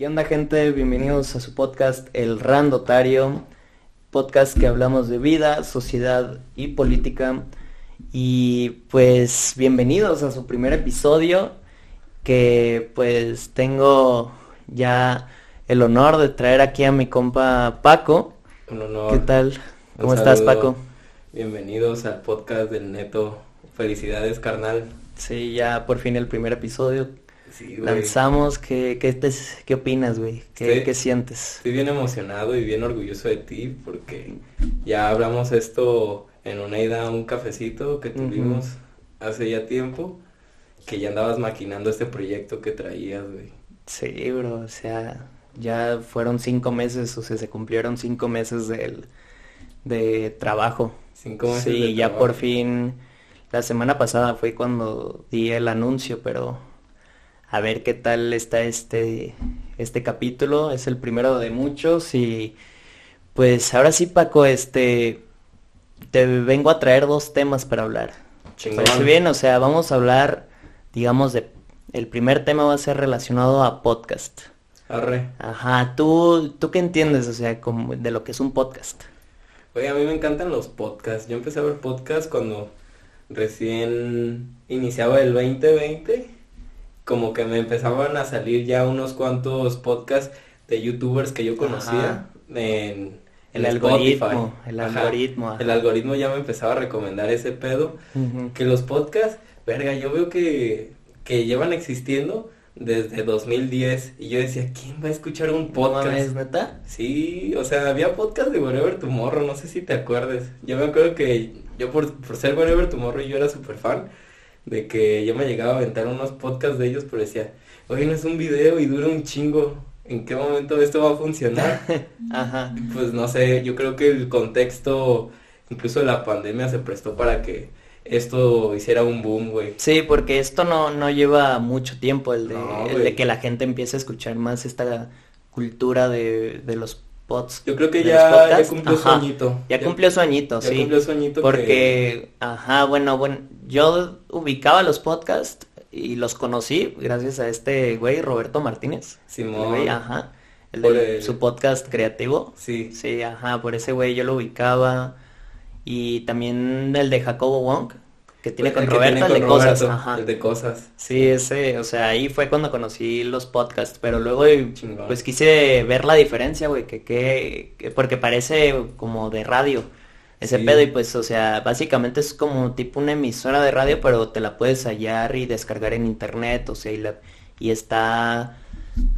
¿Qué onda gente? Bienvenidos a su podcast El Randotario, podcast que hablamos de vida, sociedad y política. Y pues bienvenidos a su primer episodio que pues tengo ya el honor de traer aquí a mi compa Paco. Un honor. ¿Qué tal? ¿Cómo estás. Paco? Bienvenidos al podcast del Neto. Felicidades, carnal. Sí, ya por fin el primer episodio. Sí. Lanzamos, ¿qué, qué, te- qué opinas, güey? ¿Qué, Sí. qué sientes? Estoy bien emocionado y bien orgulloso de ti porque ya hablamos esto en una ida a un cafecito que tuvimos hace ya tiempo, que ya andabas maquinando este proyecto que traías, güey. Sí, bro, o sea, ya fueron cinco meses, o sea, se cumplieron cinco meses del, de trabajo. Cinco meses Sí, de ya trabajo. por fin, la semana pasada fue cuando di el anuncio, pero a ver qué tal está este, este capítulo, es el primero de muchos y pues ahora sí, Paco, este, te vengo a traer dos temas para hablar. ¿Te Chingón. parece bien? O sea, vamos a hablar, digamos, de, el primer tema va a ser relacionado a podcast. Arre. Ajá, ¿tú, tú qué entiendes, o sea, como de lo que es un podcast? Oye, a mí me encantan los podcasts. Yo empecé a ver podcasts cuando recién iniciaba el 2020. Como que me empezaban a salir ya unos cuantos podcasts de youtubers que yo conocía en, El algoritmo, Spotify. el Ajá. algoritmo, ajá. El algoritmo ya me empezaba a recomendar ese pedo. Que los podcasts, verga, yo veo que, que llevan existiendo desde 2010. Y yo decía, ¿quién va a escuchar un No podcast? mames, ¿neta? Sí, o sea, había podcast de Wherever Tomorrow, no sé si te acuerdes. Yo me acuerdo que yo por, por ser Wherever Tomorrow yo era súper fan de que yo me llegaba a aventar unos podcasts de ellos, pero decía, oye, no es un video y dura un chingo. ¿En qué momento esto va a funcionar? Ajá. Pues no sé, yo creo que el contexto, incluso de la pandemia, se prestó para que esto hiciera un boom, güey. Sí, porque esto no, no lleva mucho tiempo, el de, No, el de que la gente empiece a escuchar más esta cultura de, de los pods. Yo creo que ya, ya cumplió su Ajá. añito. Ya cumplió su añito, ya sí. cumplió su añito que- Porque, ajá, bueno, bueno, yo ubicaba los podcasts y los conocí gracias a este güey, Roberto Martínez. El Simón. güey, ajá. El Por de el- su podcast creativo. Sí. Sí, ajá, por ese güey yo lo ubicaba. Y también el de Jacobo Wong, que tiene con Roberto, tiene el de cosas, ajá. El de cosas. Sí, ese, o sea, ahí fue cuando conocí los podcasts, pero luego Chingón. pues quise ver la diferencia, güey, que, que, que- porque parece como de radio ese Sí. pedo y pues, o sea, básicamente es como tipo una emisora de radio, pero te la puedes hallar y descargar en internet, o sea, y, la- y está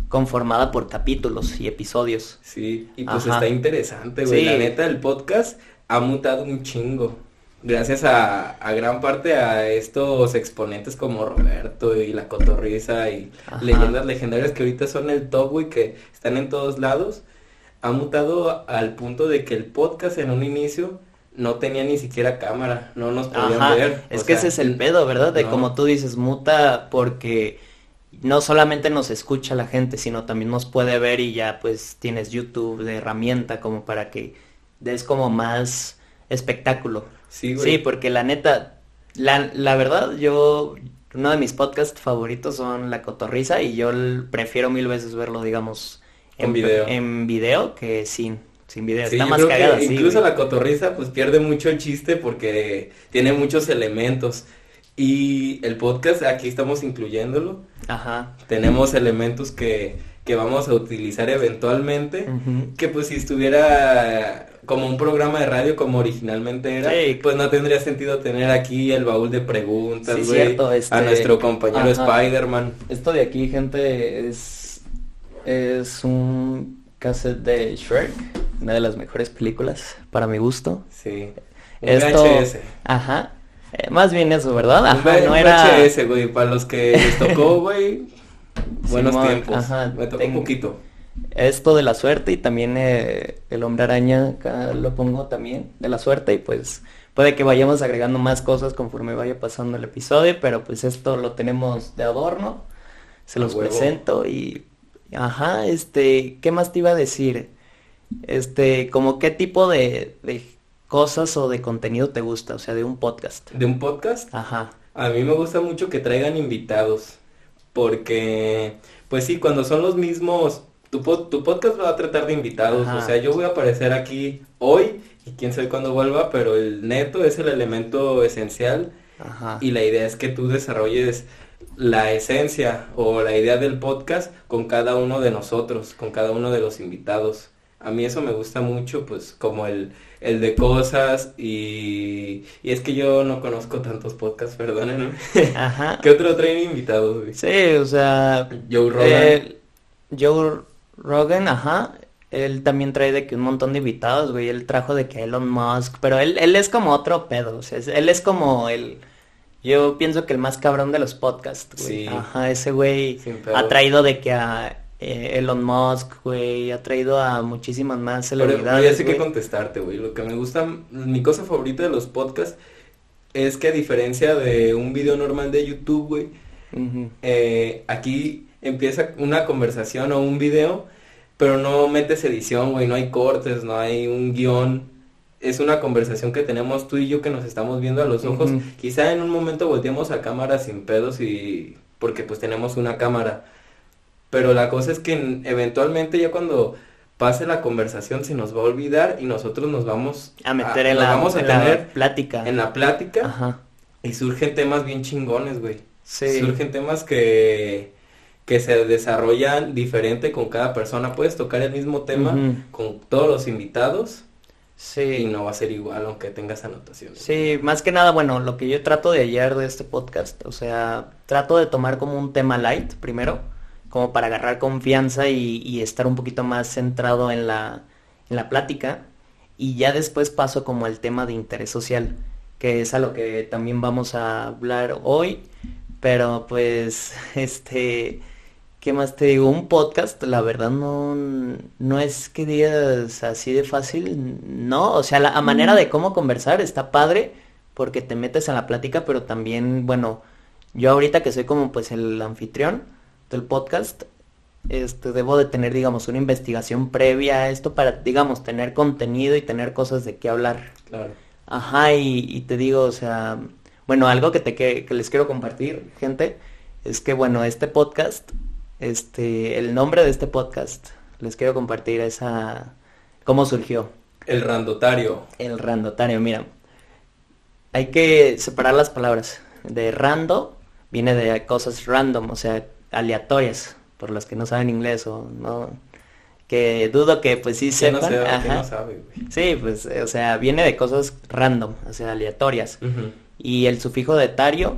conformada por capítulos y episodios. Sí, y pues Ajá. está interesante, güey. Sí. La neta, el podcast ha mutado un chingo. Gracias a, a gran parte a estos exponentes como Roberto y La Cotorriza y Ajá. leyendas legendarias que ahorita son el top, güey, que están en todos lados. Ha mutado al punto de que el podcast en un inicio no tenía ni siquiera cámara, no nos podían Ajá, ver. es que sea, ese es el pedo, ¿verdad? De no. como tú dices, muta porque no solamente nos escucha la gente, sino también nos puede ver y ya pues tienes YouTube de herramienta como para que des como más espectáculo. Sí, güey. Sí, porque la neta, la, la verdad, yo, uno de mis podcasts favoritos son La Cotorriza y yo prefiero mil veces verlo, digamos, en video. en video que sin, sin video. Sí, Está más cagada, sí, incluso güey. la cotorriza pues pierde mucho el chiste porque tiene muchos elementos. Y el podcast, aquí estamos incluyéndolo. Ajá. Tenemos elementos que, que vamos a utilizar eventualmente. Que pues si estuviera como un programa de radio como originalmente era, Sí. pues no tendría sentido tener aquí el baúl de preguntas, Sí, güey, cierto, este, a nuestro compañero. Spider-Man. Esto de aquí, gente, es, es un cassette de Shrek, una de las mejores películas para mi gusto. Sí. Un Esto, VHS. ajá, eh, más bien eso, ¿verdad? Un Ajá, V- no un era... VHS, güey, para los que les tocó, güey. Buenos Simón, tiempos. ajá, Me tocó ten- un poquito. Esto de la suerte y también eh, el hombre araña acá lo pongo también de la suerte y pues puede que vayamos agregando más cosas conforme vaya pasando el episodio, pero pues esto lo tenemos de adorno, se los huevo. presento y ajá, este, ¿qué más te iba a decir? Este, como qué tipo de, de cosas o de contenido te gusta, o sea, de un podcast. De un podcast, Ajá. a mí me gusta mucho que traigan invitados. Porque, pues sí, cuando son los mismos tu, tu podcast va a tratar de invitados, Ajá. o sea, yo voy a aparecer aquí hoy y quién sabe cuándo vuelva, pero el neto es el elemento esencial Ajá. y la idea es que tú desarrolles la esencia o la idea del podcast con cada uno de nosotros, con cada uno de los invitados. A mí eso me gusta mucho, pues como el, el de cosas y, y es que yo no conozco tantos podcasts, perdónenme. Ajá. ¿Qué otro traen invitados, güey? Sí, o sea, Joe Rogan. eh, Joe Rogan, ajá, él también trae de que un montón de invitados, güey, él trajo de que Elon Musk, pero él, él es como otro pedo, o sea, es- él es como el, yo pienso que el más cabrón de los podcasts, güey, Sí. ajá, ese güey ha traído de que a eh, Elon Musk, güey, ha traído a muchísimas más Pero celebridades, ya sé qué contestarte, güey. Lo que me gusta, mi cosa favorita de los podcasts es que a diferencia de un video normal de YouTube, güey, eh, aquí empieza una conversación o un video, pero no metes edición, güey, no hay cortes, no hay un guion. Es una conversación que tenemos tú y yo que nos estamos viendo a los ojos. Quizá en un momento volteamos a cámara sin pedos y porque pues tenemos una cámara. Pero la cosa es que en- eventualmente ya cuando pase la conversación se nos va a olvidar y nosotros nos vamos A meter en la, vamos a en la tener plática. en la plática Ajá. y surgen temas bien chingones, güey. Sí. Surgen temas que, que se desarrollan diferente con cada persona. Puedes tocar el mismo tema con todos los invitados Sí. y no va a ser igual aunque tengas anotaciones. Sí, más que nada, bueno, lo que yo trato de hallar de este podcast, o sea, trato de tomar como un tema light primero, como para agarrar confianza y, y estar un poquito más centrado en la, en la plática, y ya después paso como al tema de interés social, que es a lo que también vamos a hablar hoy, pero pues, este, ¿qué más te digo? Un podcast, la verdad no, no es que digas así de fácil, no, o sea, la a manera de cómo conversar está padre porque te metes a la plática, pero también, bueno, yo ahorita que soy como pues el anfitrión del podcast, este, debo de tener, digamos, una investigación previa a esto para, digamos, tener contenido y tener cosas de qué hablar. Claro. Ajá, y, y te digo, o sea, bueno, algo que te que, que les quiero compartir, gente, es que bueno, este podcast, este, el nombre de este podcast, les quiero compartir esa, cómo surgió. El randotario. El randotario, mira, hay que separar las palabras. De rando viene de cosas random, o sea, aleatorias, por los que no saben inglés o no, que dudo que pues sí ¿Quién no, sepan. sabe, quién ajá. no sabe? Sí, pues, o sea, viene de cosas random, o sea, aleatorias. Y el sufijo de tario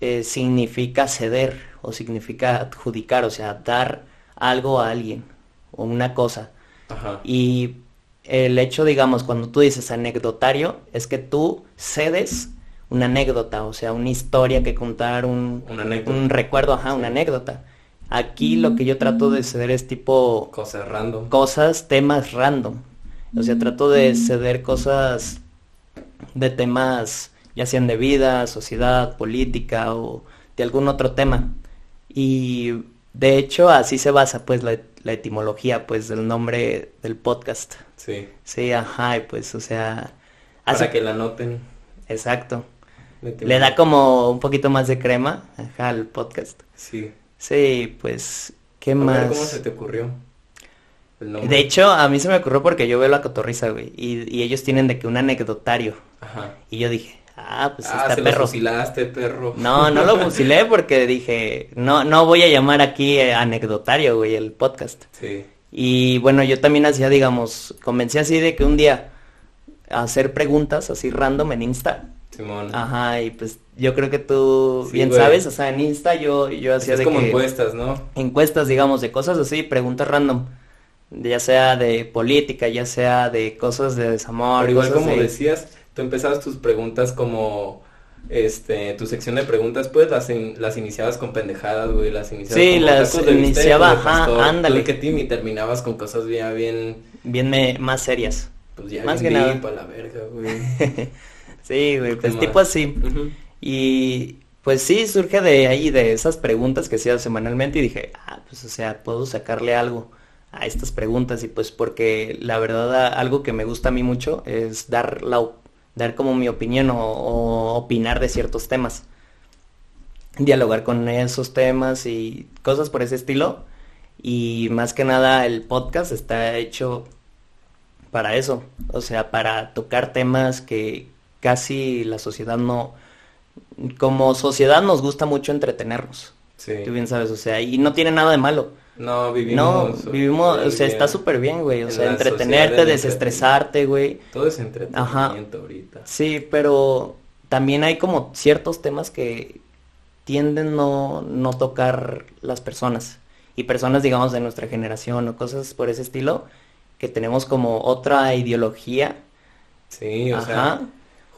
eh, significa ceder o significa adjudicar, o sea, dar algo a alguien o una cosa. Ajá. Y el hecho, digamos, cuando tú dices anecdotario, es que tú cedes una anécdota, o sea, una historia que contar, un, un recuerdo, ajá, una anécdota. Aquí lo que yo trato de ceder es tipo Cosas random. cosas, temas random. O sea, trato de ceder cosas de temas, ya sean de vida, sociedad, política o de algún otro tema. Y de hecho así se basa pues la, la etimología pues del nombre del podcast. Sí. Sí, ajá, y pues o sea, Para hace- que la noten. exacto. Le da como un poquito más de crema, ajá, al podcast. Sí. Sí, pues, ¿qué A ver, más? ¿cómo se te ocurrió? De hecho, a mí se me ocurrió porque yo veo la cotorriza, güey, y, y ellos tienen de que un anecdotario. Ajá. Y yo dije, ah, pues ah, está se perro. lo fusilaste, perro. No, no lo fusilé porque dije, no, no voy a llamar aquí eh, anecdotario, güey, el podcast. Sí. Y bueno, yo también hacía, digamos, comencé así de que un día a hacer preguntas así random en Insta. Simón. Ajá, y pues yo creo que tú Sí, bien güey. sabes, o sea, en Insta yo, yo hacía es de como que encuestas, ¿no? encuestas, digamos, de cosas así, preguntas random. Ya sea de política, ya sea de cosas de desamor, Pero igual como de- decías, tú empezabas tus preguntas como, este, tu sección de preguntas, pues las, in- las iniciabas con pendejadas, güey, las iniciabas Sí, como las tacos de iniciaba, de ajá, pastor, ándale. que y terminabas con cosas bien, bien, bien me- más serias. pues ya Más bien que nada. deep a la verga, güey. Sí, güey, pues tipo así. Y pues sí, surge de ahí, de esas preguntas que hacía semanalmente y dije, ah, pues o sea, puedo sacarle algo a estas preguntas y pues porque la verdad algo que me gusta a mí mucho es dar la, dar como mi opinión o, o opinar de ciertos temas. Dialogar con esos temas y cosas por ese estilo. Y más que nada el podcast está hecho para eso, o sea, para tocar temas que casi la sociedad no, como sociedad nos gusta mucho entretenernos. Sí. Tú bien sabes, o sea, y no tiene nada de malo. No, vivimos. No, vivimos, o sea, bien. está súper bien, güey. O En sea, entretenerte, desestresarte, güey. Todo es entretenimiento ahorita. Sí, pero también hay como ciertos temas que tienden no, no tocar las personas. Y personas, digamos, de nuestra generación o cosas por ese estilo, que tenemos como otra ideología, Sí, o Ajá. sea,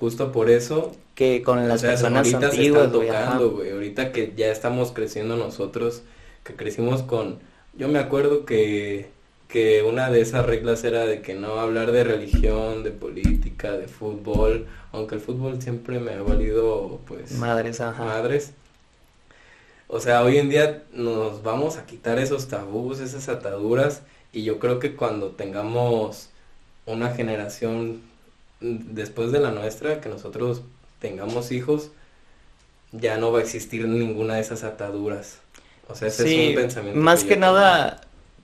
justo por eso. que con las o sea, personas ahorita se están tocando, güey. Ahorita que ya estamos creciendo nosotros, que crecimos con. Yo me acuerdo que, que una de esas reglas era de que no hablar de religión, de política, de fútbol, aunque el fútbol siempre me ha valido, pues, Madres, ajá. madres. O sea, hoy en día nos vamos a quitar esos tabús, esas ataduras, y yo creo que cuando tengamos una generación después de la nuestra, que nosotros tengamos hijos, ya no va a existir ninguna de esas ataduras. O sea, ese es un pensamiento más que tengo. nada,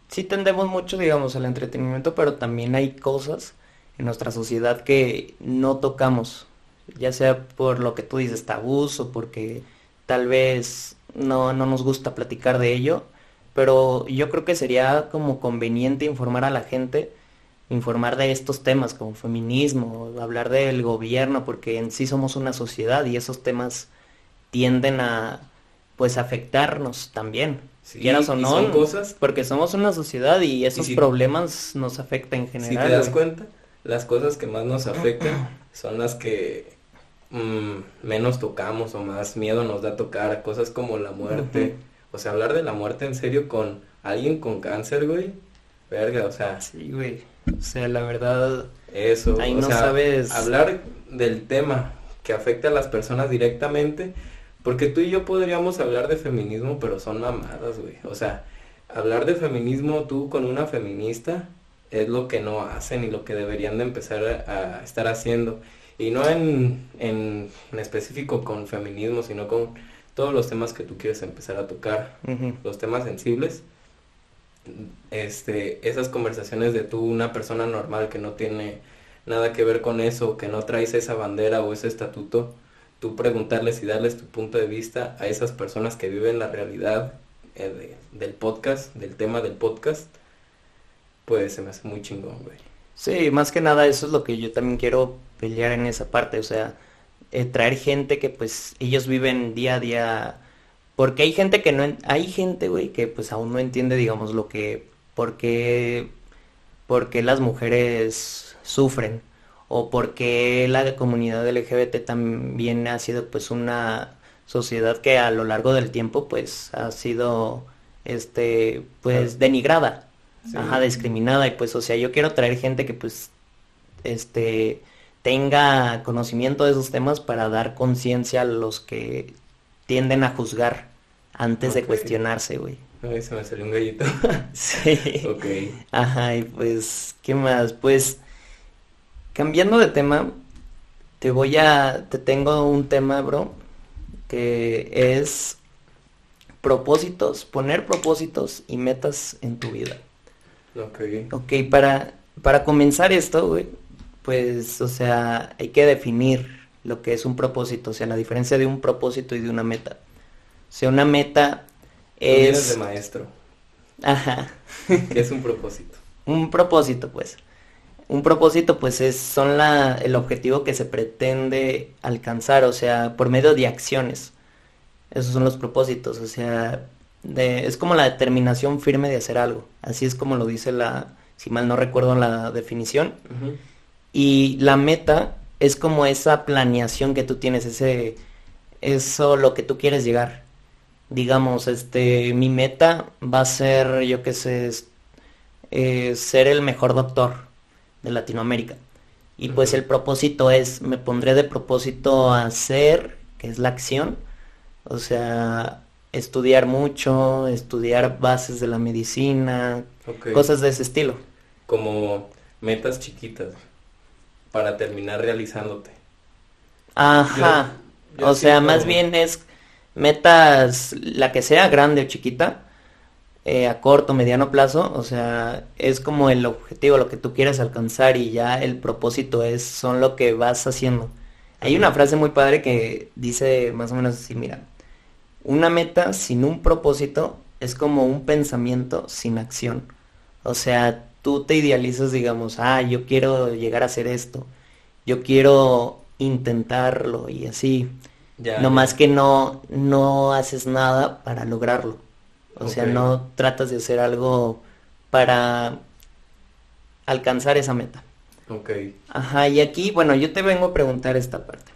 sí tendemos mucho, digamos, al entretenimiento, pero también hay cosas en nuestra sociedad que no tocamos, ya sea por lo que tú dices, tabús, o porque tal vez no, no nos gusta platicar de ello, pero yo creo que sería como conveniente informar a la gente, informar de estos temas como feminismo, hablar del gobierno, porque en sí somos una sociedad y esos temas tienden a pues afectarnos también, Sí, quieras o no, son cosas porque somos una sociedad y esos si- problemas nos afectan en Si general. te das güey. cuenta, las cosas que más nos afectan son las que mm, menos tocamos o más miedo nos da tocar, cosas como la muerte. O sea, hablar de la muerte en serio con alguien con cáncer, güey. Verga, o sea, Sí, güey. O sea, la verdad, eso. Ahí o no sea, sabes- hablar del tema que afecta a las personas directamente, porque tú y yo podríamos hablar de feminismo, pero son mamadas, güey. O sea, hablar de feminismo tú con una feminista es lo que no hacen y lo que deberían de empezar a, a estar haciendo. Y no en, en, en específico con feminismo, sino con todos los temas que tú quieres empezar a tocar los temas sensibles, este, esas conversaciones de tú, una persona normal que no tiene nada que ver con eso, que no traes esa bandera o ese estatuto, tú preguntarles y darles tu punto de vista a esas personas que viven la realidad eh, de- del podcast, del tema del podcast, pues se me hace muy chingón, güey. Sí, más que nada eso es lo que yo también quiero pelear en esa parte, o sea, eh, traer gente que pues ellos viven día a día, porque hay gente que no, hay gente, güey, que pues aún no entiende, digamos, lo que, por qué, por qué las mujeres sufren, o por qué la comunidad LGBT también ha sido pues una sociedad que a lo largo del tiempo pues ha sido, este, pues denigrada. Sí. Ajá, discriminada y pues, o sea, yo quiero traer gente que pues, este, tenga conocimiento de esos temas para dar conciencia a los que tienden a juzgar antes de cuestionarse, güey. Ay, se me salió un gallito. Sí. ok. Ajá, y pues, ¿qué más? Pues, cambiando de tema, te voy a, te tengo un tema, bro, que es propósitos, poner propósitos y metas en tu vida. Ok. Ok, para, para comenzar esto, güey, pues, o sea, hay que definir lo que es un propósito, o sea, la diferencia de un propósito y de una meta. O sea, una meta es... de maestro. Ajá, que es un propósito? un propósito, pues. Un propósito, pues, es, son la, el objetivo que se pretende alcanzar, o sea, por medio de acciones. Esos son los propósitos, o sea, de- es como la determinación firme de hacer algo. Así es como lo dice la, si mal no recuerdo la definición. Y la meta es como esa planeación que tú tienes, ese, eso lo que tú quieres llegar. Digamos, este, mi meta va a ser, yo qué sé, eh, ser el mejor doctor de Latinoamérica. Y pues el propósito es, me pondré de propósito a hacer, que es la acción, o sea, estudiar mucho, estudiar bases de la medicina, cosas de ese estilo. Como metas chiquitas para terminar realizándote. Ajá. Yo- yo o sea, más bien es metas, la que sea grande o chiquita, eh, a corto, mediano plazo, o sea, es como el objetivo, lo que tú quieres alcanzar y ya el propósito es, son lo que vas haciendo. Hay una frase muy padre que dice más o menos así, mira, una meta sin un propósito es como un pensamiento sin acción. O sea, tú te idealizas, digamos, ah, yo quiero llegar a hacer esto, yo quiero intentarlo y así. No más que no, no haces nada para lograrlo. O sea, no tratas de hacer algo para alcanzar esa meta. Ok. Ajá, y aquí, bueno, yo te vengo a preguntar esta parte.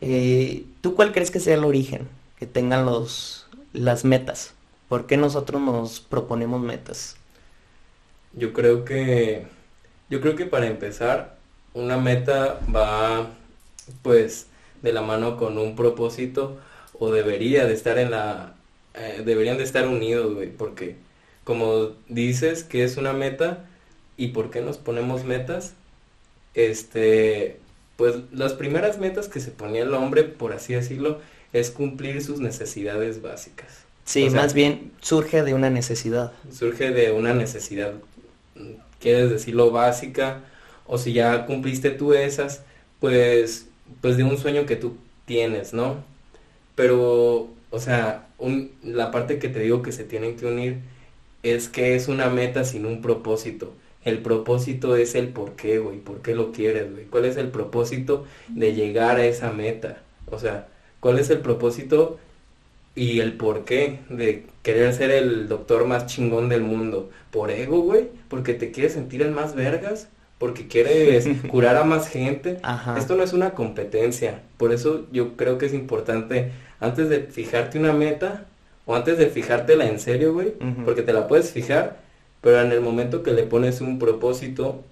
Eh, ¿Tú cuál crees que sea el origen que tengan los, las metas? ¿Por qué nosotros nos proponemos metas? Yo creo que, yo creo que para empezar, una meta va, pues, de la mano con un propósito o debería de estar en la, eh, deberían de estar unidos, güey, porque como dices que es una meta y por qué nos ponemos metas, este, pues las primeras metas que se ponía el hombre, por así decirlo, es cumplir sus necesidades básicas. Sí, más bien surge de una necesidad. Surge de una necesidad, quieres decirlo básica, o si ya cumpliste tú esas, pues, pues de un sueño que tú tienes, ¿no? Pero, o sea, un, la parte que te digo que se tienen que unir es que es una meta sin un propósito. El propósito es el por qué, güey, por qué lo quieres, güey. ¿Cuál es el propósito de llegar a esa meta? O sea, ¿cuál es el propósito y el por qué de querer ser el doctor más chingón del mundo? ¿Por ego, güey? ¿Porque te quieres sentir el más vergas? ¿Porque quieres curar a más gente? Esto no es una competencia. Por eso yo creo que es importante, antes de fijarte una meta, o antes de fijártela en serio, güey, porque te la puedes fijar, pero en el momento que le pones un propósito,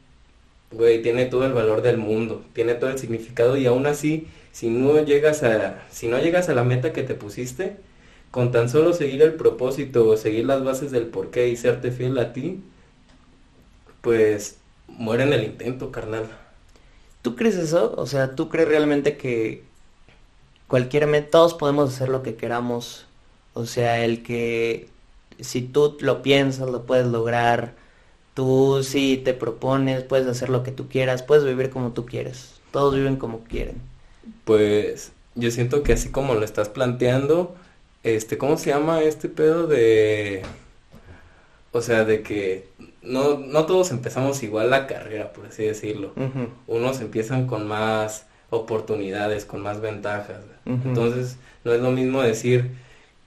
güey, tiene todo el valor del mundo, tiene todo el significado y aún así, si no llegas a, si no llegas a la meta que te pusiste, con tan solo seguir el propósito o seguir las bases del porqué y serte fiel a ti, pues muere en el intento, carnal. ¿Tú crees eso? O sea, ¿tú crees realmente que cualquier todos podemos hacer lo que queramos? O sea, el que si tú lo piensas, lo puedes lograr. Tú si te propones, puedes hacer lo que tú quieras, puedes vivir como tú quieres. Todos viven como quieren. Pues yo siento que así como lo estás planteando, este, ¿cómo se llama este pedo de... O sea, de que no, no todos empezamos igual la carrera, por así decirlo. Unos empiezan con más oportunidades, con más ventajas. Entonces, no es lo mismo decir,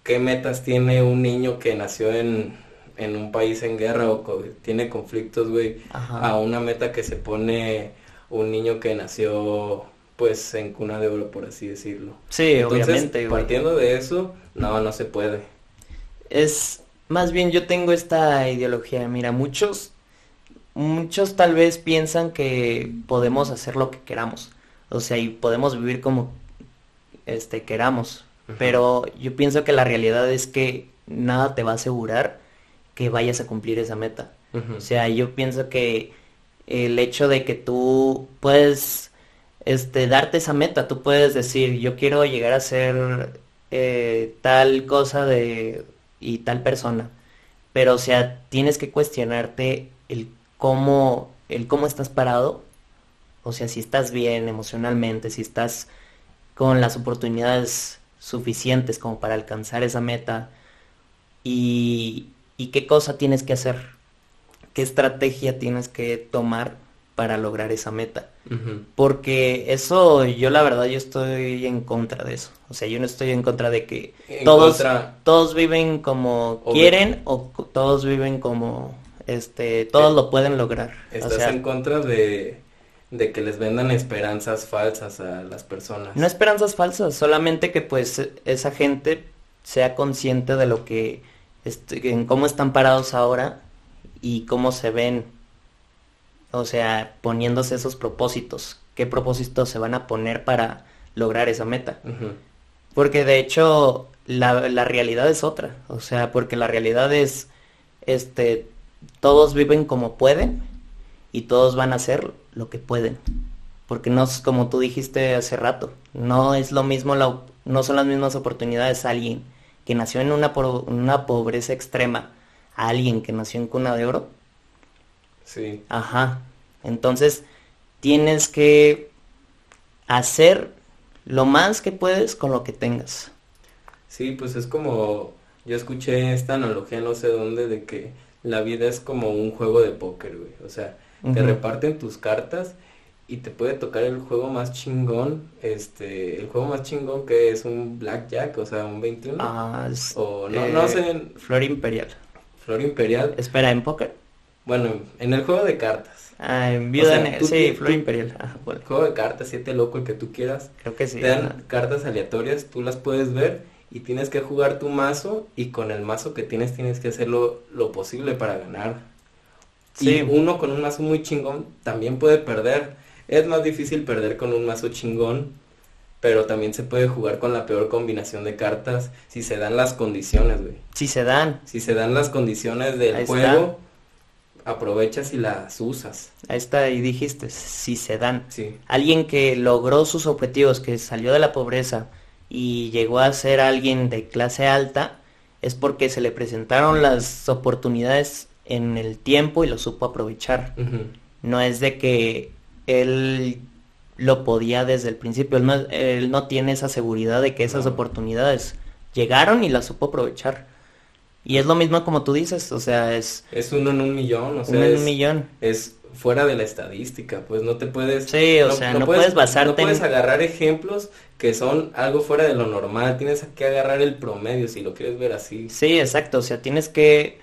qué metas tiene un niño que nació en, un país en guerra o tiene conflictos, güey, a una meta que se pone un niño que nació pues en cuna de oro, por así decirlo. Sí, obviamente. Partiendo de eso, no, no se puede. Es, más bien yo tengo esta ideología, mira, muchos, muchos tal vez piensan que podemos hacer lo que queramos, o sea, y podemos vivir como, este, queramos, pero yo pienso que la realidad es que nada te va a asegurar que vayas a cumplir esa meta. O sea, yo pienso que el hecho de que tú puedes este, darte esa meta, tú puedes decir, yo quiero llegar a ser eh, tal cosa de y tal persona. Pero, o sea, tienes que cuestionarte el cómo, el cómo estás parado. O sea, si estás bien emocionalmente, si estás con las oportunidades suficientes como para alcanzar esa meta y, qué cosa tienes que hacer, qué estrategia tienes que tomar para lograr esa meta. Porque eso, yo la verdad, yo estoy en contra de eso. O sea, yo no estoy en contra de que todos, todos viven como quieren o todos viven como, este, todos lo pueden lograr. Estás en contra de de que les vendan esperanzas falsas a las personas. No esperanzas falsas, solamente que pues esa gente sea consciente de lo que, en cómo están parados ahora y cómo se ven, o sea, poniéndose esos propósitos, qué propósitos se van a poner para lograr esa meta. Porque de hecho la, la realidad es otra, o sea, porque la realidad es, este, todos viven como pueden y todos van a hacer lo que pueden. Porque no es como tú dijiste hace rato, no es lo mismo, no son las mismas oportunidades alguien que nació en una, una pobreza extrema a alguien que nació en cuna de oro. Sí. Ajá. Entonces, tienes que hacer lo más que puedes con lo que tengas. Sí, pues es como, yo escuché esta analogía no sé dónde de que la vida es como un juego de póker, güey. O sea, te Ujú. reparten tus cartas y te puede tocar el juego más chingón, este, el juego más chingón que es un blackjack, o sea, un 21. Ah, es, O no, eh, no sé, Flor Imperial. Flor Imperial. Espera, ¿en póker? Bueno, en el juego de cartas. Ah, en Viuda sea, tú Sí, Flor Imperial. Bueno, El juego de cartas, siete loco, el que tú quieras. creo que sí. Te dan cartas aleatorias, tú las puedes ver y tienes que jugar tu mazo y con el mazo que tienes tienes que hacer lo, lo posible para ganar. Sí. Y uno con un mazo muy chingón también puede perder. Es más difícil perder con un mazo chingón, pero también se puede jugar con la peor combinación de cartas si se dan las condiciones, güey. Si se dan. Si se dan las condiciones del Ahí juego, aprovechas y las usas. Ahí está, y dijiste, si se dan. Sí. Alguien que logró sus objetivos, que salió de la pobreza y llegó a ser alguien de clase alta, es porque se le presentaron las oportunidades en el tiempo y lo supo aprovechar. No es de que él lo podía desde el principio, él no, él no tiene esa seguridad de que esas No. oportunidades llegaron y las supo aprovechar. Y es lo mismo como tú dices, o sea, es Es uno en un millón, o sea, uno en un millón. es fuera de la estadística, pues no te puedes... Sí, o sea, no puedes basarte No puedes en- agarrar ejemplos que son algo fuera de lo normal, tienes que agarrar el promedio si lo quieres ver así. Sí, exacto, o sea, tienes que,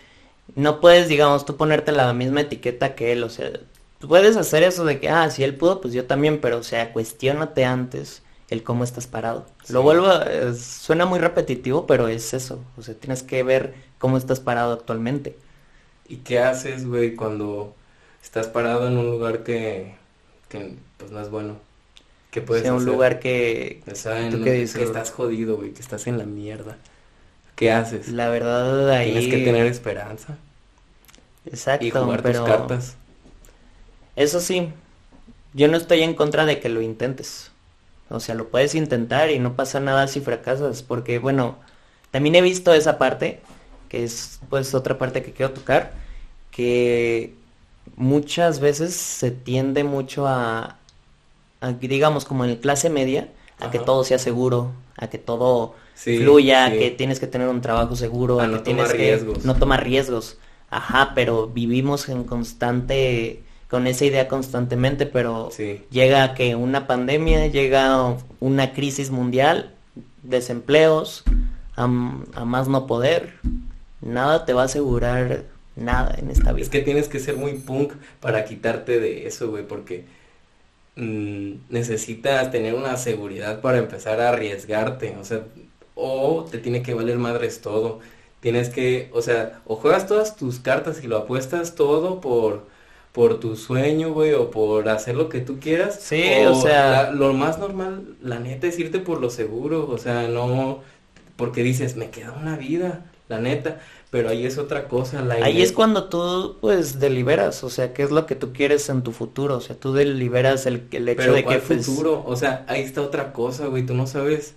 no puedes, digamos, tú ponerte la misma etiqueta que él, o sea, tú puedes hacer eso de que, ah, si él pudo, pues yo también, pero, o sea, cuestiónate antes el cómo estás parado. Lo vuelvo, a- es- suena muy repetitivo, pero es eso, o sea, tienes que ver cómo estás parado actualmente. ¿Y qué haces, güey, cuando estás parado en un lugar que, que pues no es bueno? ¿Qué O puedes sea, un hacer? lugar que, O sea, ¿tú en- que estás jodido, güey, que estás en la mierda. ¿Qué haces? la verdad, ahí... Tienes que tener esperanza Exacto, y jugar pero... tus cartas. Eso sí, yo no estoy en contra de que lo intentes. O sea, lo puedes intentar y no pasa nada si fracasas, porque bueno, también he visto esa parte, que es pues otra parte que quiero tocar, que muchas veces se tiende mucho a, a, digamos, como en clase media, a que todo sea seguro, a que todo Sí, fluya, sí. que tienes que tener un trabajo seguro, A a no que tienes tomar que riesgos. no tomar riesgos. Ajá, pero vivimos en constante, con esa idea constantemente, pero Sí. llega que una pandemia, llega una crisis mundial, desempleos, a más no poder, nada te va a asegurar nada en esta vida. Es que tienes que ser muy punk para quitarte de eso, güey, porque mm, necesitas tener una seguridad para empezar a arriesgarte, o sea, o te tiene que valer madres todo. Tienes que, o sea, o juegas todas tus cartas y lo apuestas todo por por tu sueño, güey, o por hacer lo que tú quieras. Sí, o sea- la- lo más normal, la neta, es irte por lo seguro, o sea, no, porque dices, me queda una vida, la neta, pero ahí es otra cosa, la Ahí es cuando tú pues deliberas, o sea, qué es lo que tú quieres en tu futuro, o sea, tú deliberas el, el hecho Pero de ¿cuál que pues, futuro? O sea, ahí está otra cosa, güey. Tú no sabes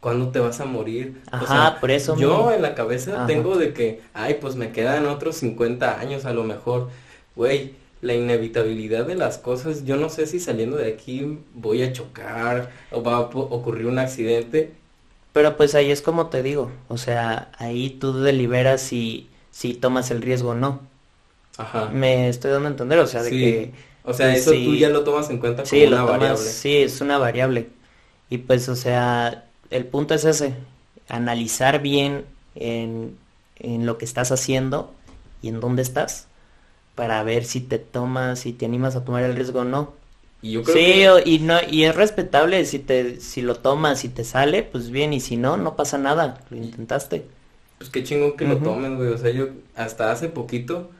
cuándo te vas a morir. O Ajá, sea, por eso Yo en la cabeza Ajá. tengo de que, ay, pues me quedan otros 50 años a lo mejor. Güey, la inevitabilidad de las cosas, yo no sé si saliendo de aquí voy a chocar o va a ocurrir un accidente. Pero pues ahí es como te digo, o sea, ahí tú deliberas si, si tomas el riesgo o no. Ajá. Me estoy dando a entender, o sea, de Sí. que O sea, pues, eso tú ya lo tomas en cuenta como sí, lo una tomas, variable. sí, es una variable. Y pues, o sea, el punto es ese, analizar bien en, en lo que estás haciendo y en dónde estás, para ver si te tomas, si te animas a tomar el riesgo o no. Y yo creo Sí, que y no, y es respetable si te, si lo tomas y te sale, pues bien, y si no, no pasa nada, lo intentaste. Pues qué chingón que lo tomen, güey. O sea, yo hasta hace poquito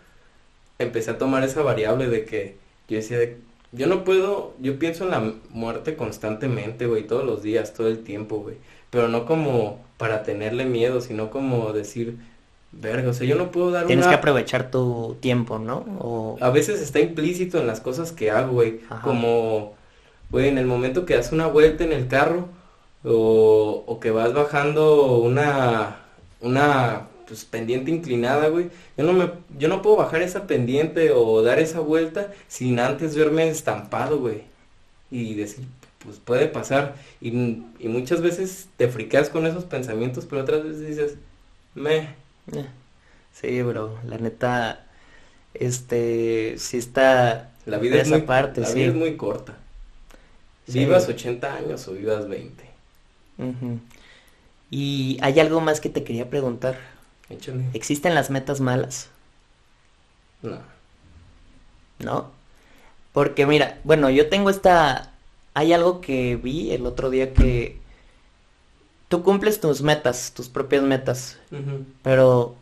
empecé a tomar esa variable de que yo decía, de- yo no puedo, yo pienso en la muerte constantemente, güey, todos los días, todo el tiempo, güey. Pero no como para tenerle miedo, sino como decir, verga, o sea, yo no puedo dar Tienes una... que aprovechar tu tiempo, ¿no? O, A veces está implícito en las cosas que hago, güey. Ajá. Como, güey, en el momento que das una vuelta en el carro, o, o que vas bajando una, una pues, pendiente inclinada, güey. Yo no me, yo no puedo bajar esa pendiente o dar esa vuelta sin antes verme estampado, güey. Y decir, pues puede pasar. Y, y muchas veces te friqueas con esos pensamientos, pero otras veces dices, me. Eh, Sí, bro, la neta, este, sí está La vida, es esa muy, parte, la sí. vida es muy corta. Sí. Vivas 80 años o vivas 20. Ujú. Y hay algo más que te quería preguntar. Échale. ¿Existen las metas malas? No. ¿No? Porque mira, bueno, yo tengo esta... Hay algo que vi el otro día que tú cumples tus metas, tus propias metas, pero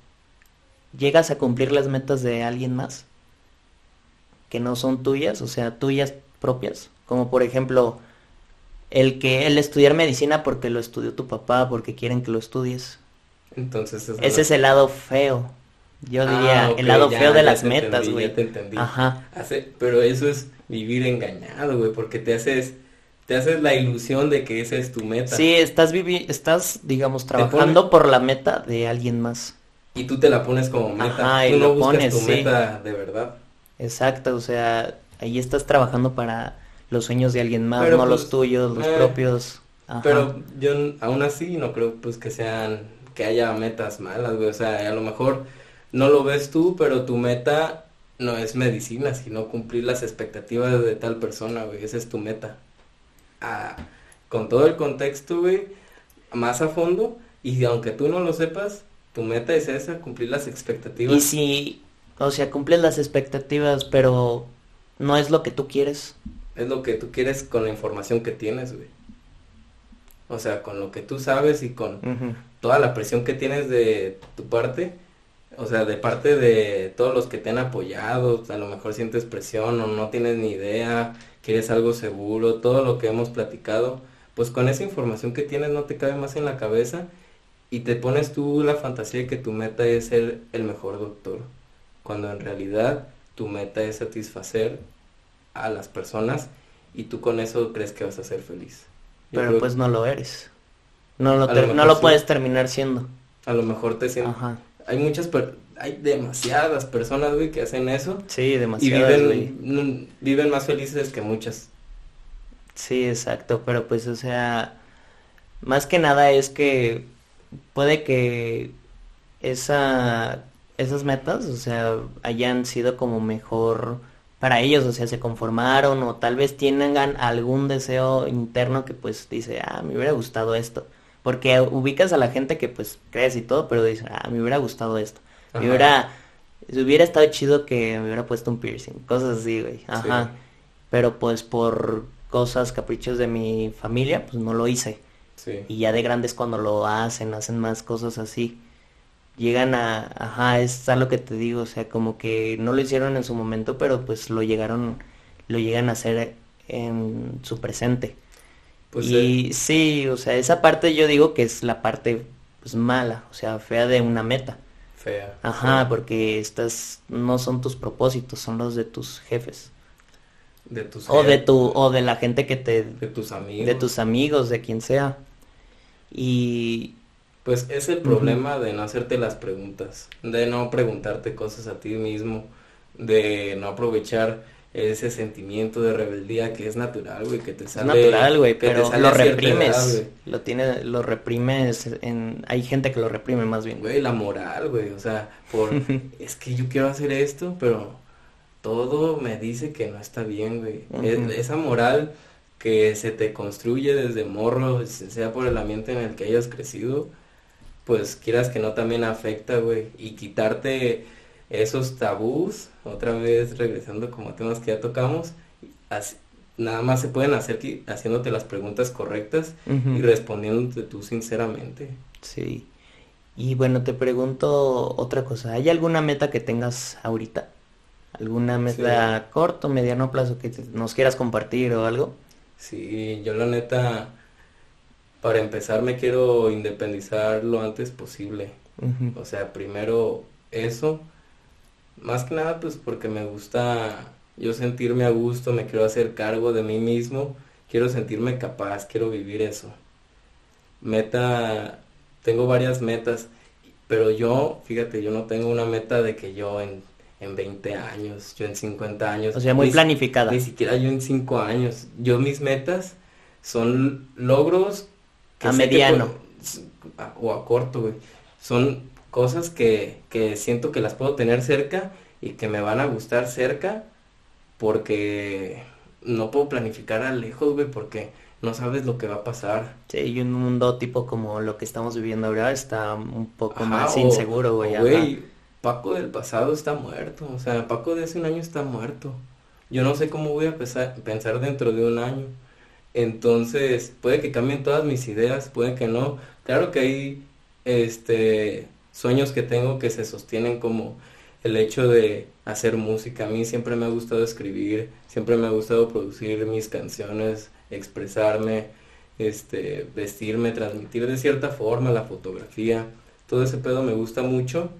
llegas a cumplir las metas de alguien más que no son tuyas, o sea, tuyas propias, como por ejemplo el que el estudiar medicina porque lo estudió tu papá, porque quieren que lo estudies. Entonces esa Ese es el lado feo. Yo Ah, diría el lado ya, feo de las metas, güey. ya te entendí. Ajá. Hace- pero eso es vivir engañado, güey, porque te haces, te haces la ilusión de que esa es tu meta. Sí, estás vivi estás, digamos, trabajando por la meta de alguien más. Y tú te la pones como meta. Ajá, y no lo buscas pones, tu sí. meta de verdad. Exacto, o sea, ahí estás trabajando para los sueños de alguien más, Pero, no pues, los tuyos, los eh, propios. Ajá. Pero yo aún así no creo pues que sean, que haya metas malas, güey. O sea, a lo mejor no lo ves tú, pero tu meta no es medicina, sino cumplir las expectativas de tal persona, güey. Esa es tu meta. Con todo el contexto, güey, más a fondo, y aunque tú no lo sepas, tu meta es esa, cumplir las expectativas. Y si, o sea, cumples las expectativas, pero no es lo que tú quieres. Es lo que tú quieres con la información que tienes, güey. O sea, con lo que tú sabes y con toda la presión que tienes de tu parte, o sea, de parte de todos los que te han apoyado, a lo mejor sientes presión o no tienes ni idea, quieres algo seguro, todo lo que hemos platicado, pues con esa información que tienes no te cabe más en la cabeza y te pones tú la fantasía de que tu meta es ser el mejor doctor, cuando en realidad tu meta es satisfacer a las personas y tú con eso crees que vas a ser feliz. Yo Pero pues no lo eres. No lo, no lo sí. puedes terminar siendo. a lo mejor te sientes Ajá. Hay muchas, per- hay demasiadas personas, güey, que hacen eso Sí, y demasiadas, güey. viven, viven más felices que muchas. Sí, exacto, pero pues, o sea, más que nada es que puede que esa, esas metas, o sea, hayan sido como mejor para ellos, o sea, se conformaron o tal vez tengan algún deseo interno que pues dice, ah, me hubiera gustado esto. Porque ubicas a la gente que pues crees y todo, pero dice, ah, me hubiera gustado esto. Me hubiera, hubiera estado chido que me hubiera puesto un piercing, cosas así, güey. Ajá. Sí. Pero pues por cosas, caprichos de mi familia, pues no lo hice. Sí. Y ya de grandes cuando lo hacen, hacen más cosas así. Llegan a, ajá, es a lo que te digo, o sea, como que no lo hicieron en su momento, pero pues lo llegaron, lo llegan a hacer en su presente. Pues y eh, sí, o sea, esa parte yo digo que es la parte pues mala, o sea, fea de una meta. fea. Ajá, fea. porque estas no son tus propósitos, son los de tus jefes. De tus O de tu, o de la gente que te, de tus amigos. de tus amigos, de quien sea. Y Pues es el problema de no hacerte las preguntas, de no preguntarte cosas a ti mismo, de no aprovechar ese sentimiento de rebeldía que es natural, güey, que te es sale natural, güey, te pero sale lo reprimes. edad. Lo tiene, lo reprimes en, hay gente que lo reprime más bien. Güey, la moral, güey, o sea, por, es que yo quiero hacer esto, pero todo me dice que no está bien, güey. Es- esa moral que se te construye desde morro, se- sea por el ambiente en el que hayas crecido, pues quieras que no también afecta, güey, y quitarte esos tabús, otra vez regresando como a temas que ya tocamos, así- nada más se pueden hacer haciéndote las preguntas correctas y respondiéndote tú sinceramente. Sí. Y bueno, te pregunto otra cosa. ¿Hay alguna meta que tengas ahorita? ¿Alguna meta corto, mediano plazo que te- nos quieras compartir o algo? Sí, yo la neta, para empezar me quiero independizar lo antes posible. O sea, primero eso, más que nada pues porque me gusta yo sentirme a gusto, me quiero hacer cargo de mí mismo, quiero sentirme capaz, quiero vivir eso. meta, tengo varias metas, pero yo, fíjate, yo no tengo una meta de que yo en, en 20 años, yo en 50 años. O sea, muy ni planificada. Ni siquiera yo en 5 años. Yo mis metas son logros A que mediano. a- o a corto, güey. Son cosas que, que siento que las puedo tener cerca y que me van a gustar cerca porque no puedo planificar a lejos, güey, porque no sabes lo que va a pasar. Sí, y un mundo tipo como lo que estamos viviendo ahora está un poco Ajá, más o- inseguro, güey. Güey, Paco del pasado está muerto, o sea, Paco de hace un año está muerto. Yo no sé cómo voy a pensar, pensar dentro de un año. Entonces, puede que cambien todas mis ideas, puede que no. Claro que hay este sueños que tengo que se sostienen como el hecho de hacer música. A mí siempre me ha gustado escribir, siempre me ha gustado producir mis canciones, expresarme, este, vestirme, transmitir de cierta forma la fotografía. Todo ese pedo me gusta mucho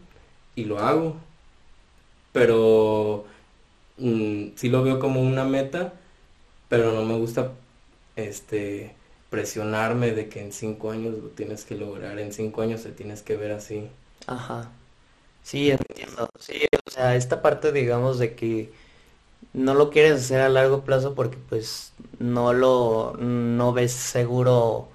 y lo hago. Pero mm, sí lo veo como una meta, pero no me gusta este presionarme de que en cinco años lo tienes que lograr, en cinco años te tienes que ver así. Ajá. Sí, entiendo. Sí, o sea, esta parte, digamos, de que no lo quieres hacer a largo plazo porque pues no lo, no ves seguro,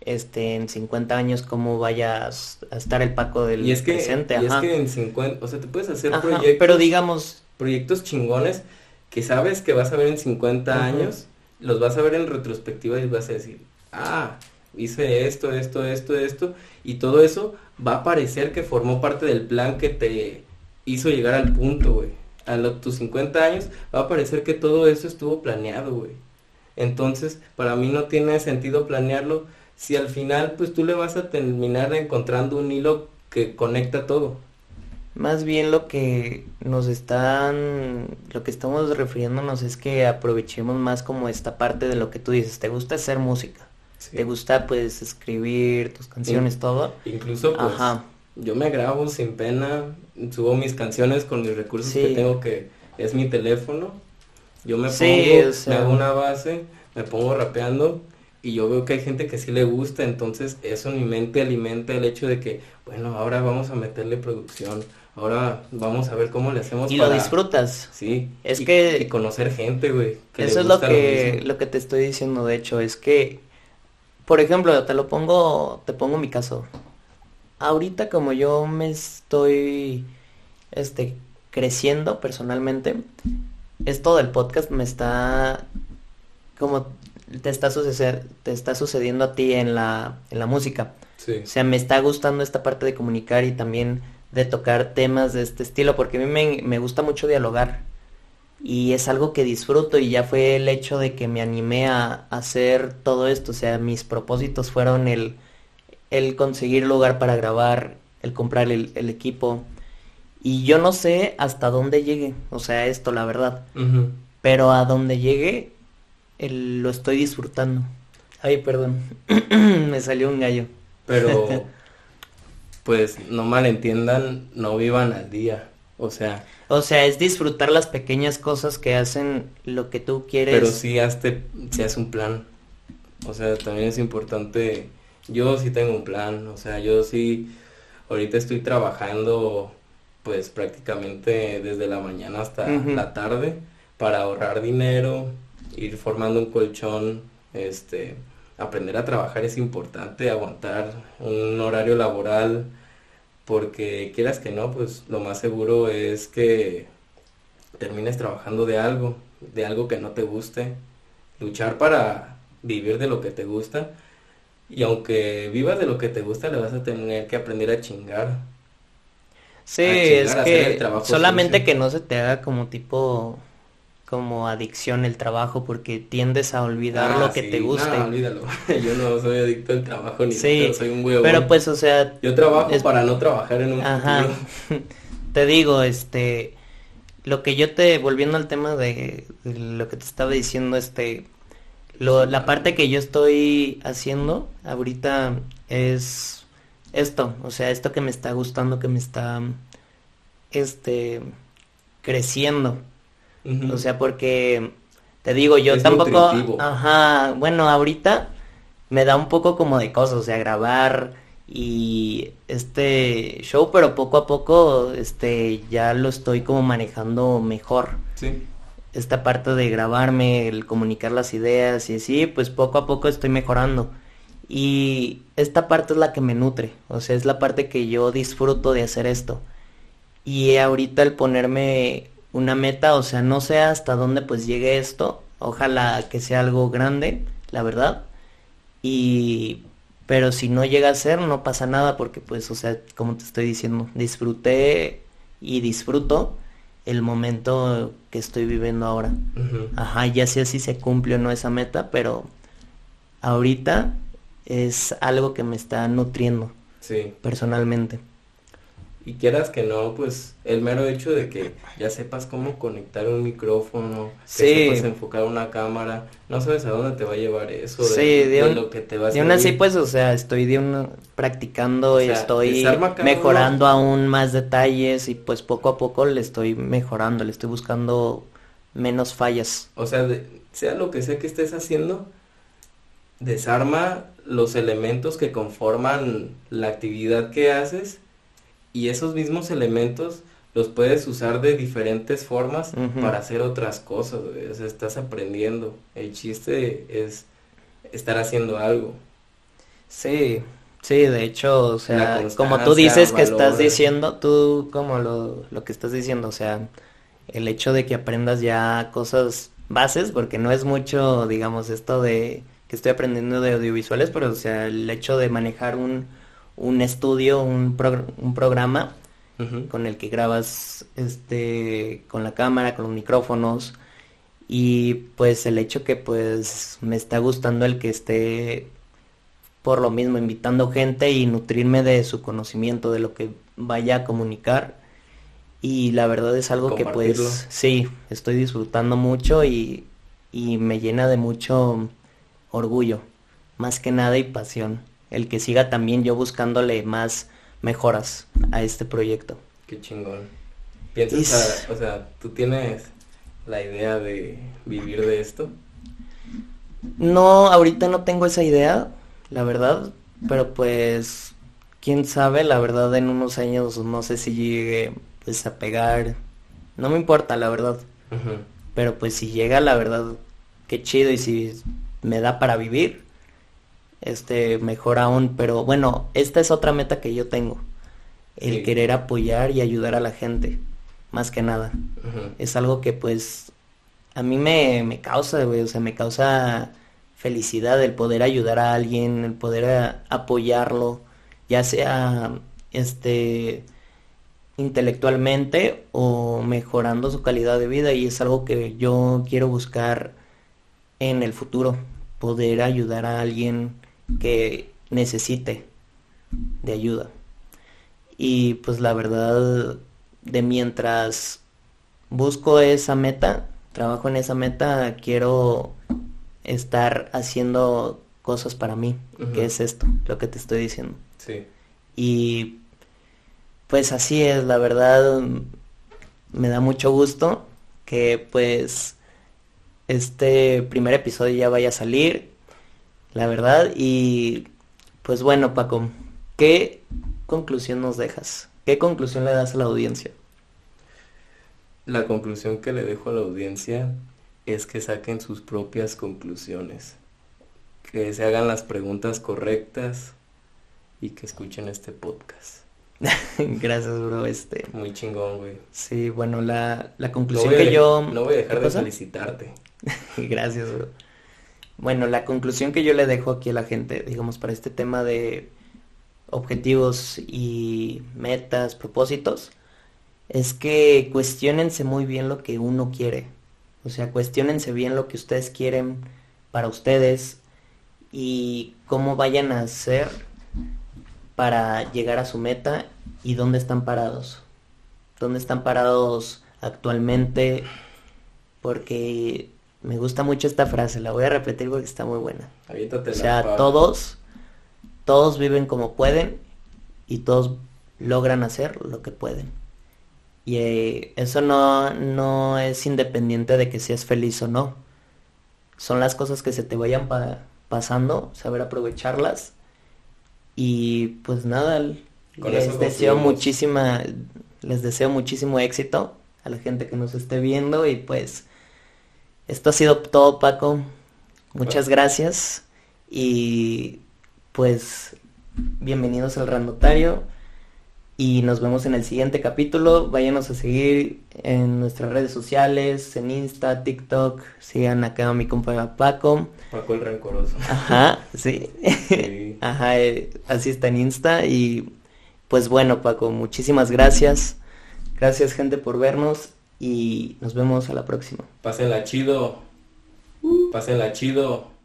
este, en 50 años cómo vayas a estar el Paco del es que, presente, y es ajá. que en 50, o sea, te puedes hacer Ajá, proyectos, pero digamos, proyectos chingones que sabes que vas a ver en 50 Ujú. años, los vas a ver en retrospectiva y vas a decir, ah, hice esto, esto, esto, esto, y todo eso va a parecer que formó parte del plan que te hizo llegar al punto, güey. A lo- tus 50 años va a parecer que todo eso estuvo planeado, güey. Entonces, para mí no tiene sentido planearlo si al final, pues tú le vas a terminar encontrando un hilo que conecta todo. Más bien lo que nos están, lo que estamos refiriéndonos es que aprovechemos más como esta parte de lo que tú dices, te gusta hacer música, Sí. te gusta pues escribir tus canciones, todo. Incluso, pues, Ajá. yo me grabo sin pena, subo mis canciones con mis recursos Sí. que tengo que es mi teléfono. Yo me Sí, pongo, o sea- me hago una base, me pongo rapeando y yo veo que hay gente que sí le gusta, entonces eso en mi mente alimenta el hecho de que, bueno, ahora vamos a meterle producción, ahora vamos a ver cómo le hacemos Y lo disfrutas. Sí, Es y- que- y conocer gente, güey, que Eso es lo que, lo que te estoy diciendo, de hecho, es que, por ejemplo, te lo pongo, te pongo mi caso. Ahorita como yo me estoy, este, creciendo personalmente, esto del podcast me está, como te está suceder, te está sucediendo a ti en la, en la música. Sí. O sea, me está gustando esta parte de comunicar y también de tocar temas de este estilo, porque a mí me, me gusta mucho dialogar. Y es algo que disfruto y ya fue el hecho de que me animé a, a hacer todo esto. O sea, mis propósitos fueron el, el conseguir lugar para grabar, el comprar el, el equipo. Y yo no sé hasta dónde llegue, o sea, esto, la verdad. Pero a donde llegue, el- lo estoy disfrutando. Ay, perdón. Me salió un gallo. Pero, pues, no malentiendan, no vivan al día. O sea, O sea, es disfrutar las pequeñas cosas que hacen lo que tú quieres. pero sí hazte, sí haz un plan. O sea, también es importante. Yo sí tengo un plan. O sea, yo sí, ahorita estoy trabajando, pues, prácticamente desde la mañana hasta la tarde para ahorrar dinero, ir formando un colchón, este, aprender a trabajar es importante, aguantar un horario laboral, porque quieras que no, pues lo más seguro es que termines trabajando de algo, de algo que no te guste, luchar para vivir de lo que te gusta, y aunque vivas de lo que te gusta, le vas a tener que aprender a chingar. Sí, a es chingar, que solamente sucio. que no se te haga como tipo, como adicción el trabajo, porque tiendes a olvidar Ah, lo que sí, te guste. no, olvídalo. Yo no soy adicto al trabajo ni Sí, soy un huevón. Pero pues, o sea, Yo trabajo es- para no trabajar en un Ajá. futuro. Te digo, este, lo que yo te, volviendo al tema de, de lo que te estaba diciendo, este, lo, la parte que yo estoy haciendo ahorita es esto, o sea, esto que me está gustando, que me está, este, creciendo. O sea, porque te digo, yo Es tampoco, nutritivo. ajá, bueno, ahorita me da un poco como de cosas, o sea, grabar y este show, pero poco a poco este ya lo estoy como manejando mejor. Sí. Esta parte de grabarme, el comunicar las ideas y así, pues poco a poco estoy mejorando. Y esta parte es la que me nutre, o sea, es la parte que yo disfruto de hacer esto. Y ahorita el ponerme una meta, o sea, no sé hasta dónde pues llegue esto, ojalá que sea algo grande, la verdad. Y pero si no llega a ser, no pasa nada porque pues, o sea, como te estoy diciendo, disfruté y disfruto el momento que estoy viviendo ahora. Ajá, ya sé si se cumple o no esa meta, pero ahorita es algo que me está nutriendo. Sí. Personalmente. Y quieras que no, pues el mero hecho de que ya sepas cómo conectar un micrófono, que sepas enfocar una cámara, no sabes a dónde te va a llevar eso, sí, de, lo que te va a De una sí, pues, o sea, estoy de un, practicando y estoy mejorando aún más detalles y pues poco a poco le estoy mejorando, le estoy buscando menos fallas. O sea, sea lo que sea que estés haciendo, desarma los elementos que conforman la actividad que haces y esos mismos elementos los puedes usar de diferentes formas para hacer otras cosas, O sea, estás aprendiendo. El chiste es estar haciendo algo. Sí, sí, de hecho, o sea, como tú dices que estás diciendo, tú como lo, lo que estás diciendo, o sea, el hecho de que aprendas ya cosas bases, porque no es mucho, digamos, esto de que estoy aprendiendo de audiovisuales, pero o sea, el hecho de manejar un, un estudio, un, un programa con el que grabas este con la cámara, con los micrófonos. Y pues el hecho que pues me está gustando el que esté por lo mismo invitando gente y nutrirme de su conocimiento de lo que vaya a comunicar. Y la verdad es algo que pues sí, estoy disfrutando mucho y, y me llena de mucho orgullo, más que nada y pasión el que siga también yo buscándole más mejoras a este proyecto. Qué chingón. Piensas, o sea, ¿tú tienes la idea de vivir de esto? No, ahorita no tengo esa idea, la verdad, pero pues, quién sabe, la verdad en unos años no sé si llegue pues a pegar, no me importa, la verdad, pero pues si llega, la verdad, qué chido y si me da para vivir, este, mejor aún, pero bueno, esta es otra meta que yo tengo, el querer apoyar y ayudar a la gente, más que nada. Es algo que pues a mí me, me causa, güey, o sea, me causa felicidad el poder ayudar a alguien, el poder apoyarlo, ya sea, este, intelectualmente o mejorando su calidad de vida y es algo que yo quiero buscar en el futuro, poder ayudar a alguien que necesite de ayuda. Y pues la verdad, de mientras busco esa meta, trabajo en esa meta, quiero estar haciendo cosas para mí, que es esto, lo que te estoy diciendo. Sí. Y pues así es, la verdad, me da mucho gusto que pues este primer episodio ya vaya a salir la verdad. Y pues bueno, Paco, ¿qué conclusión nos dejas? ¿Qué conclusión le das a la audiencia? La conclusión que le dejo a la audiencia es que saquen sus propias conclusiones, que se hagan las preguntas correctas y que escuchen este podcast. Gracias, bro, este. Muy chingón, güey. Sí, bueno, la, la conclusión que yo... No voy a dejar de felicitarte. Gracias, bro. Bueno, la conclusión que yo le dejo aquí a la gente, digamos, para este tema de objetivos y metas, propósitos, es que cuestionense muy bien lo que uno quiere. O sea, cuestionense bien lo que ustedes quieren para ustedes y cómo vayan a hacer para llegar a su meta y dónde están parados. Dónde están parados actualmente porque me gusta mucho esta frase, la voy a repetir porque está muy buena. o sea, todos, todos viven como pueden y todos logran hacer lo que pueden. Y eh, eso no, no es independiente de que seas feliz o no. Son las cosas que se te vayan pasando, saber aprovecharlas. Y pues nada, Con les deseo muchísima, les deseo muchísimo éxito a la gente que nos esté viendo y pues esto ha sido todo Paco. Muchas gracias y pues bienvenidos al Randotario y nos vemos en el siguiente capítulo. Váyanos a seguir en nuestras redes sociales, en Insta, TikTok, sigan acá a mi compa Paco. Paco el rencoroso. Ajá, sí. Sí. Ajá, eh, así está en Insta y pues bueno Paco, muchísimas gracias. Gracias gente por vernos y nos vemos a la próxima. Pásenla chido. Pásenla chido.